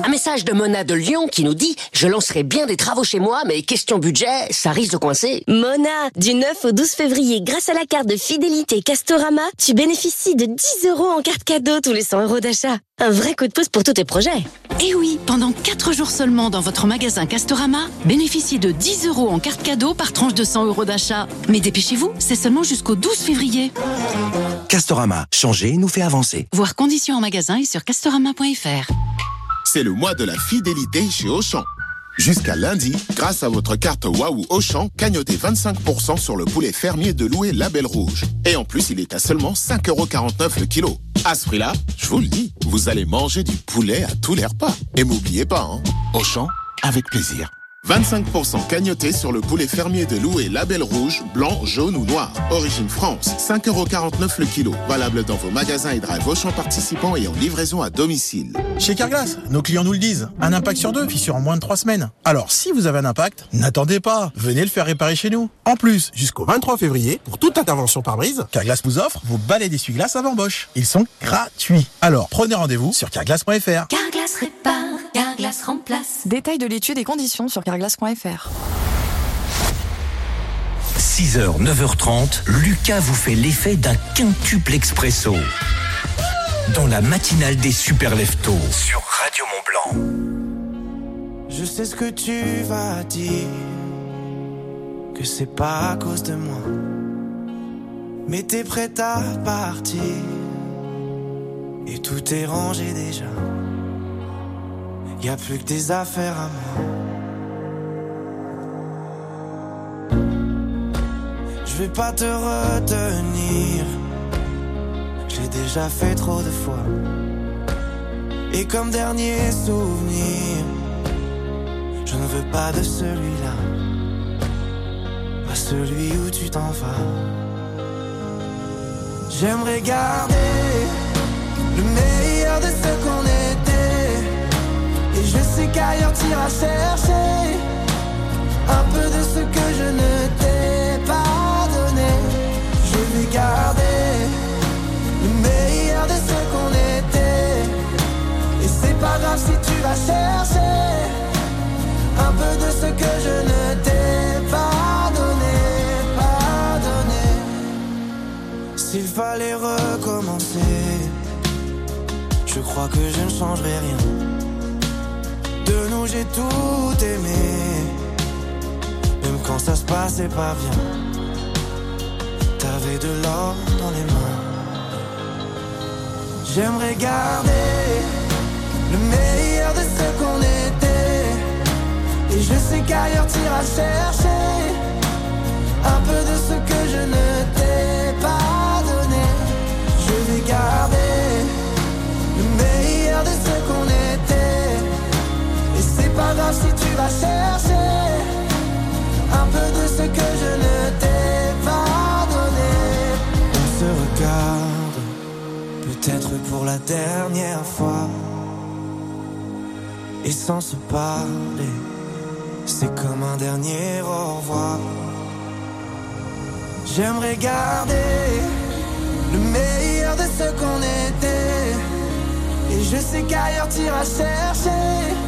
Un message de Mona de Lyon qui nous dit « Je lancerai bien des travaux chez moi, mais question budget, ça risque de coincer. » Mona, du 9 au 12 février, grâce à la carte de fidélité Castorama, tu bénéficies de 10 euros en carte cadeau tous les 100 euros d'achat. Un vrai coup de pouce pour tous tes projets. Et oui, pendant 4 jours seulement dans votre magasin Castorama, bénéficiez de 10 euros en carte cadeau par tranche de 100 euros d'achat. Mais dépêchez-vous, c'est seulement jusqu'au 12 février. Castorama, changer nous fait avancer. Voir conditions en magasin et sur castorama.fr. C'est le mois de la fidélité chez Auchan. Jusqu'à lundi, grâce à votre carte Waouh Auchan, cagnotez 25% sur le poulet fermier de louer Label Rouge. Et en plus, il est à seulement 5,49€ le kilo. À ce prix-là, je vous le dis, vous allez manger du poulet à tous les repas. Et m'oubliez pas, hein, Auchan, avec plaisir. 25% cagnoté sur le poulet fermier de louer Label Rouge, blanc, jaune ou noir. Origine France, 5,49€ le kilo. Valable dans vos magasins et drive Auchan participants et en livraison à domicile. Chez Carglass, nos clients nous le disent. Un impact sur deux, fissure en moins de trois semaines. Alors, si vous avez un impact, n'attendez pas. Venez le faire réparer chez nous. En plus, jusqu'au 23 février, pour toute intervention par brise, Carglass vous offre vos balais d'essuie-glace avant Bosch. Ils sont gratuits. Alors, prenez rendez-vous sur carglass.fr. Carglass répare, Carglass remplace. Détail de l'étude et conditions sur carglass.fr. 6h, 9h30, Lucas vous fait l'effet d'un quintuple expresso. Dans la matinale des super leftos sur Radio Mont Blanc. Je sais ce que tu vas dire, que c'est pas à cause de moi. Mais t'es prête à partir, et tout est rangé déjà. Y a plus que des affaires à moi. Je vais pas te retenir, j'ai déjà fait trop de fois. Et comme dernier souvenir, je ne veux pas de celui-là, pas celui où tu t'en vas. J'aimerais garder le meilleur de ce qu'on était. Et je sais qu'ailleurs t'iras chercher un peu de ce que je ne t'ai pas donné. Je vais garder le meilleur de ce qu'on était. Et c'est pas grave si tu vas chercher un peu de ce que je ne t'ai pas donné, pas donné. S'il fallait recommencer, je crois que je ne changerai rien. De nous j'ai tout aimé, même quand ça se passait pas bien. T'avais de l'or dans les mains. J'aimerais garder le meilleur de ce qu'on était. Et je sais qu'ailleurs t'iras chercher un peu de ce que je ne si tu vas chercher un peu de ce que je ne t'ai pas donné. On se regarde, peut-être pour la dernière fois. Et sans se parler, c'est comme un dernier au revoir. J'aimerais garder le meilleur de ce qu'on était. Et je sais qu'ailleurs t'iras chercher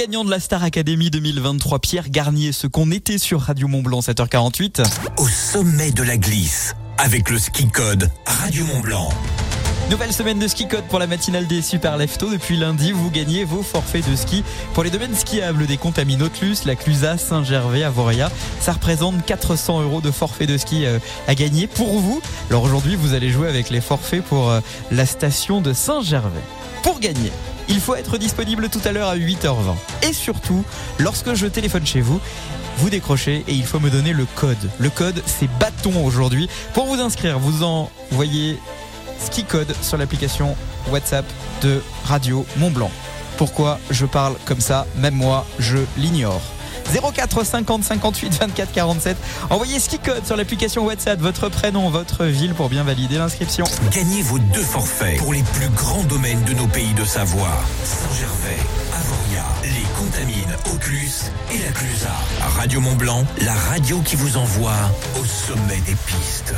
gagnant de la Star Academy 2023, Pierre Garnier, ce qu'on était sur Radio Mont Blanc, 7h48. Au sommet de la glisse, avec le ski code Radio Mont Blanc. Nouvelle semaine de ski code pour la matinale des Super Lefto. Depuis lundi, vous gagnez vos forfaits de ski pour les domaines skiables des Contamis Nautilus, la Clusa, Saint-Gervais, Avoria. Ça représente 400 euros de forfait de ski euh, à gagner pour vous. Alors aujourd'hui, vous allez jouer avec les forfaits pour euh, la station de Saint-Gervais. Pour gagner, il faut être disponible tout à l'heure à 8h20. Et surtout, lorsque je téléphone chez vous, vous décrochez et il faut me donner le code. Le code, c'est bâton aujourd'hui. Pour vous inscrire, vous envoyez ski code sur l'application WhatsApp de Radio Mont Blanc. Pourquoi je parle comme ça? Même moi, je l'ignore. 04 50 58 24 47. Envoyez ski code sur l'application WhatsApp, votre prénom, votre ville pour bien valider l'inscription. Gagnez vos deux forfaits pour les plus grands domaines de nos pays de Savoie. Saint-Gervais, Les Contamines, Auclus et la Clusa. Radio Mont Blanc, la radio qui vous envoie au sommet des pistes.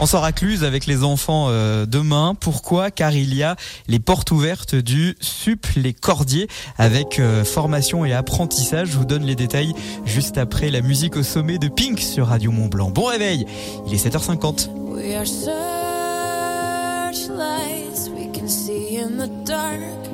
On sort à Cluse avec les enfants euh, demain. Pourquoi? Car il y a les portes ouvertes du SUP Les Cordiers avec euh, formation et apprentissage. Je vous donne les détails juste après la musique au sommet de Pink sur Radio Mont Blanc. Bon réveil, il est 7h50. We are searchlights we can see in the dark.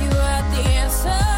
You had the answers?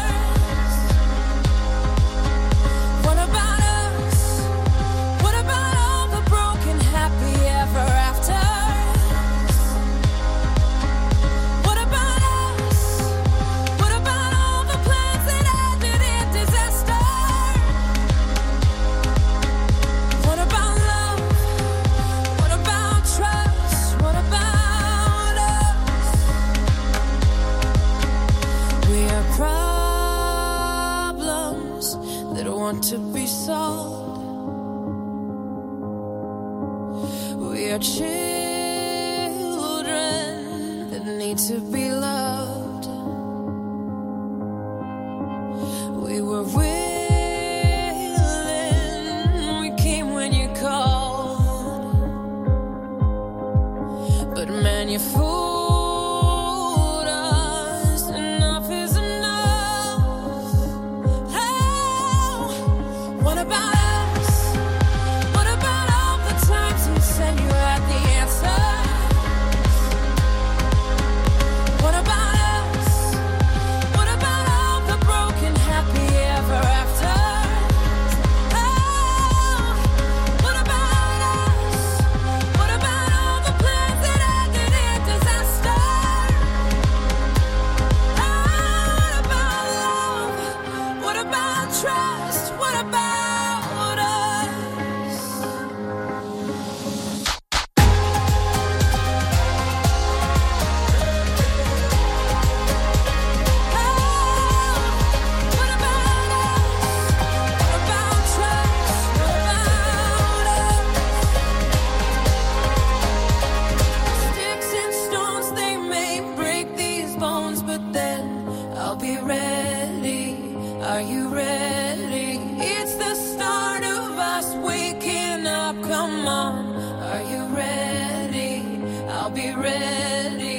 Be ready.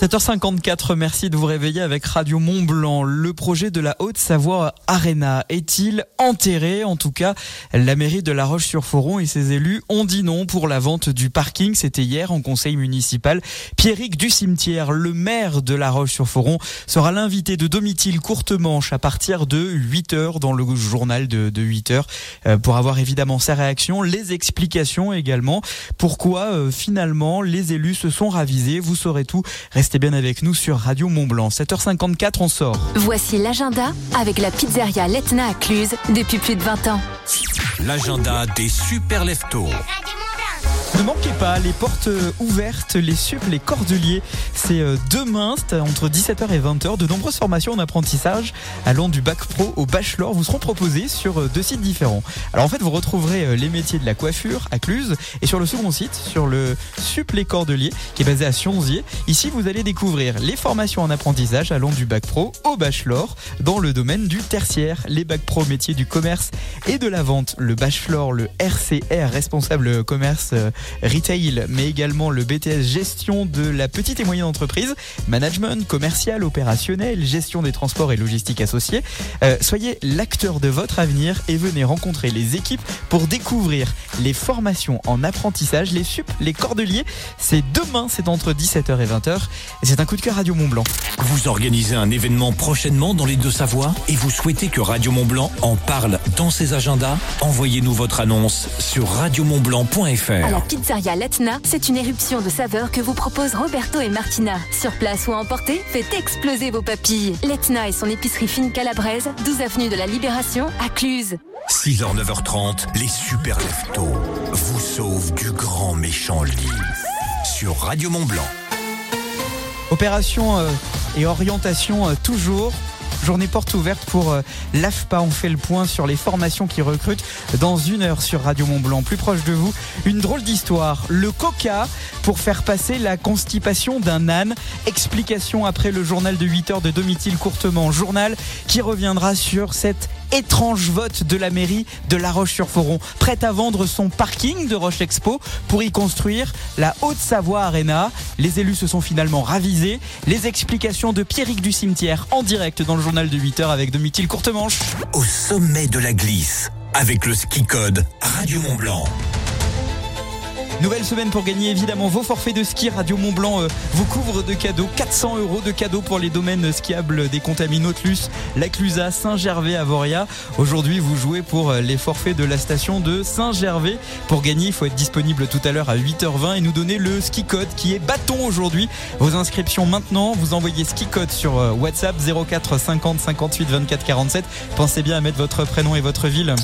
7h54, merci de vous réveiller avec Radio Mont Blanc. Le projet de la Haute-Savoie Arena est-il enterré? En tout cas, la mairie de La Roche-sur-Foron et ses élus ont dit non pour la vente du parking. C'était hier en conseil municipal. Pierrick du Cimetière, le maire de La Roche-sur-Foron, sera l'invité de Domitil Courtemanche à partir de 8h dans le journal de, de 8h euh, pour avoir évidemment sa réaction, les explications également. Pourquoi euh, finalement les élus se sont ravisés? Vous saurez tout. Bien avec nous sur Radio Mont Blanc. 7h54, on sort. Voici l'agenda avec la pizzeria Letna à Cluse depuis plus de 20 ans. L'agenda des super leftos. Ne manquez pas, les portes euh, ouvertes, les sup, les cordeliers. C'est euh, demain, entre 17h et 20h. De nombreuses formations en apprentissage allant du bac pro au bachelor vous seront proposées sur euh, deux sites différents. Alors en fait, vous retrouverez les métiers de la coiffure à Cluse et sur le second site, sur le sup les cordeliers qui est basé à Sionzier. Ici, vous allez découvrir les formations en apprentissage allant du bac pro au bachelor dans le domaine du tertiaire. Les bacs pro métiers du commerce et de la vente, le bachelor, le RCR, responsable commerce retail, mais également le BTS gestion de la petite et moyenne entreprise, management, commercial, opérationnel, gestion des transports et logistique associés. Euh, soyez l'acteur de votre avenir et venez rencontrer les équipes pour découvrir les formations en apprentissage, les sup, les cordeliers. C'est demain, c'est entre 17h et 20h. Et c'est un coup de cœur Radio Mont Blanc. Vous organisez un événement prochainement dans les Deux-Savoies et vous souhaitez que Radio Mont Blanc en parle dans ses agendas? Envoyez-nous votre annonce sur radiomontblanc.fr. Pizzeria Letna, c'est une éruption de saveurs que vous proposent Roberto et Martina. Sur place ou à emporter, faites exploser vos papilles. Letna et son épicerie fine calabraise, 12 avenue de la Libération, à Cluse. 6h, 9h30, les super leftos vous sauvent du grand méchant lit sur Radio Mont Blanc. Opération euh, et orientation euh, toujours. Journée porte ouverte pour euh, l'AFPA. On fait le point sur les formations qui recrutent dans une heure sur Radio Mont Blanc. Plus proche de vous, une drôle d'histoire. Le coca pour faire passer la constipation d'un âne. Explication après le journal de 8 heures de Domitil Courtement. Journal qui reviendra sur cette étrange vote de la mairie de La Roche-sur-Foron, prête à vendre son parking de Roche Expo pour y construire la Haute-Savoie Arena. Les élus se sont finalement ravisés. Les explications de Pierrick du Cimetière en direct dans le journal de 8 heures avec Domitil Courtemanche. Au sommet de la glisse, avec le ski code Radio Mont Blanc. Nouvelle semaine pour gagner évidemment vos forfaits de ski. Radio Mont Blanc euh, vous couvre de cadeaux. 400 euros de cadeaux pour les domaines skiables des Contamines Nautilus, La Clusa, Saint-Gervais, Avoria. Aujourd'hui, vous jouez pour euh, les forfaits de la station de Saint-Gervais. Pour gagner, il faut être disponible tout à l'heure à 8h20 et nous donner le ski code qui est bâton aujourd'hui. Vos inscriptions maintenant, vous envoyez ski code sur euh, WhatsApp 04 50 58 24 47. Pensez bien à mettre votre prénom et votre ville.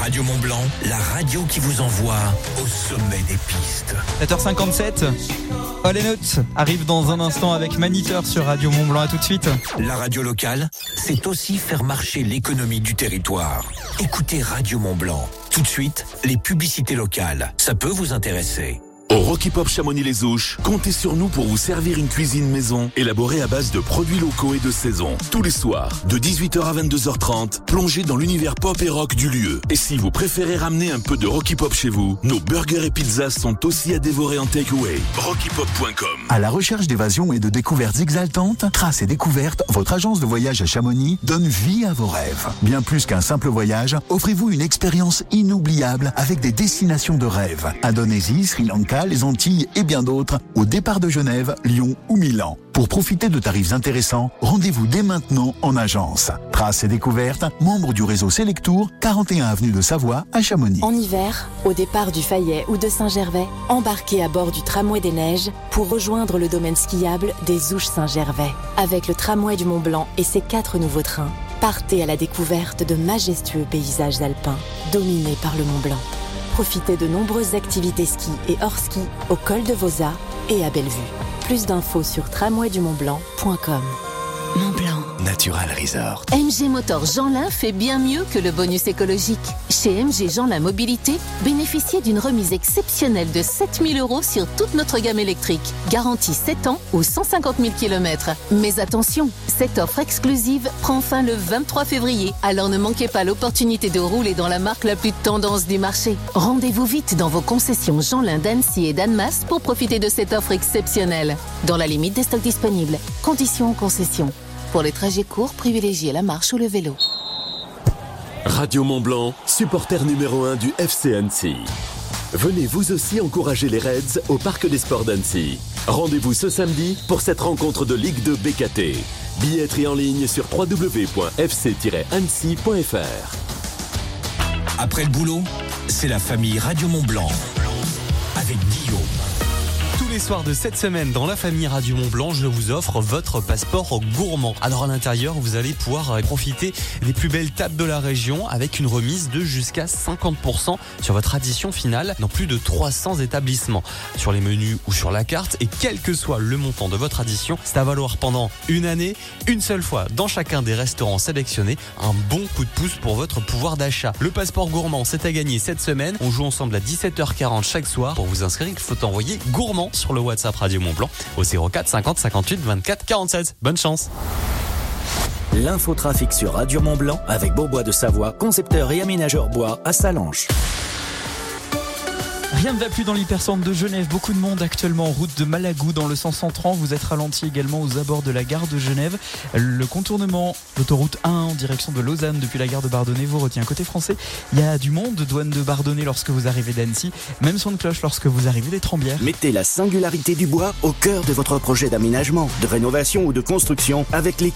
Radio Mont Blanc, la radio qui vous envoie au sommet des pistes. 7h57. All Notes arrive dans un instant avec Maniteur sur Radio Mont Blanc. À tout de suite. La radio locale, c'est aussi faire marcher l'économie du territoire. Écoutez Radio Mont Blanc. Tout de suite, les publicités locales. Ça peut vous intéresser. Au Rocky Pop Chamonix-les-Ouches, comptez sur nous pour vous servir une cuisine maison élaborée à base de produits locaux et de saison. Tous les soirs, de 18h à 22h30, plongez dans l'univers pop et rock du lieu. Et si vous préférez ramener un peu de Rocky Pop chez vous, nos burgers et pizzas sont aussi à dévorer en takeaway. RockyPop.com À la recherche d'évasion et de découvertes exaltantes, Traces et Découvertes, votre agence de voyage à Chamonix donne vie à vos rêves. Bien plus qu'un simple voyage, offrez-vous une expérience inoubliable avec des destinations de rêve. Indonésie, Sri Lanka, Les Antilles et bien d'autres au départ de Genève, Lyon ou Milan. Pour profiter de tarifs intéressants, rendez-vous dès maintenant en agence. Traces et découvertes, membre du réseau Selectour, 41 avenue de Savoie à Chamonix. En hiver, au départ du Fayet ou de Saint-Gervais, embarquez à bord du tramway des neiges pour rejoindre le domaine skiable des Ouches Saint-Gervais. Avec le tramway du Mont Blanc et ses quatre nouveaux trains, partez à la découverte de majestueux paysages alpins dominés par le Mont Blanc. Profitez de nombreuses activités ski et hors ski au col de Vosa et à Bellevue. Plus d'infos sur tramwaydumontblanc.com. Mont Blanc. Natural Resort. MG Motor Jeanlin fait bien mieux que le bonus écologique. Chez MG Jeanlin Mobilité, bénéficiez d'une remise exceptionnelle de 7000 euros sur toute notre gamme électrique. Garantie 7 ans ou 150 000 km. Mais attention, cette offre exclusive prend fin le 23 février. Alors ne manquez pas l'opportunité de rouler dans la marque la plus tendance du marché. Rendez-vous vite dans vos concessions Jeanlin d'Annecy et d'Annemasse pour profiter de cette offre exceptionnelle. Dans la limite des stocks disponibles. Conditions en concession. Pour les trajets courts, privilégiez la marche ou le vélo. Radio Mont Blanc, supporter numéro 1 du FC Annecy. Venez vous aussi encourager les Reds au Parc des Sports d'Annecy. Rendez-vous ce samedi pour cette rencontre de Ligue 2 BKT. Billetterie en ligne sur www.fc-annecy.fr. Après le boulot, c'est la famille Radio Mont Blanc. Avec Guillaume. Les soirs de cette semaine dans la famille Radio Mont Blanc, je vous offre votre passeport gourmand. Alors à l'intérieur, vous allez pouvoir euh, profiter des plus belles tables de la région avec une remise de jusqu'à 50% sur votre addition finale dans plus de 300 établissements. Sur les menus ou sur la carte et quel que soit le montant de votre addition, c'est à valoir pendant une année, une seule fois dans chacun des restaurants sélectionnés. Un bon coup de pouce pour votre pouvoir d'achat. Le passeport gourmand, c'est à gagner cette semaine. On joue ensemble à 17h40 chaque soir. Pour vous inscrire, il faut envoyer gourmand sur le WhatsApp Radio Mont Blanc au 04 50 58 24 47. Bonne chance. L'infotrafic sur Radio Mont Blanc avec Bourbois de Savoie, concepteur et aménageur bois à Salange. Rien ne va plus dans l'hypercentre de Genève. Beaucoup de monde actuellement en route de Malagou dans le sens entrant. Vous êtes ralenti également aux abords de la gare de Genève. Le contournement, l'autoroute 1 en direction de Lausanne depuis la gare de Bardonnay vous retient. Côté français, il y a du monde. Douane de Bardonnay lorsque vous arrivez d'Annecy. Même son de cloche lorsque vous arrivez des Trembières. Mettez la singularité du bois au cœur de votre projet d'aménagement, de rénovation ou de construction avec l'équipe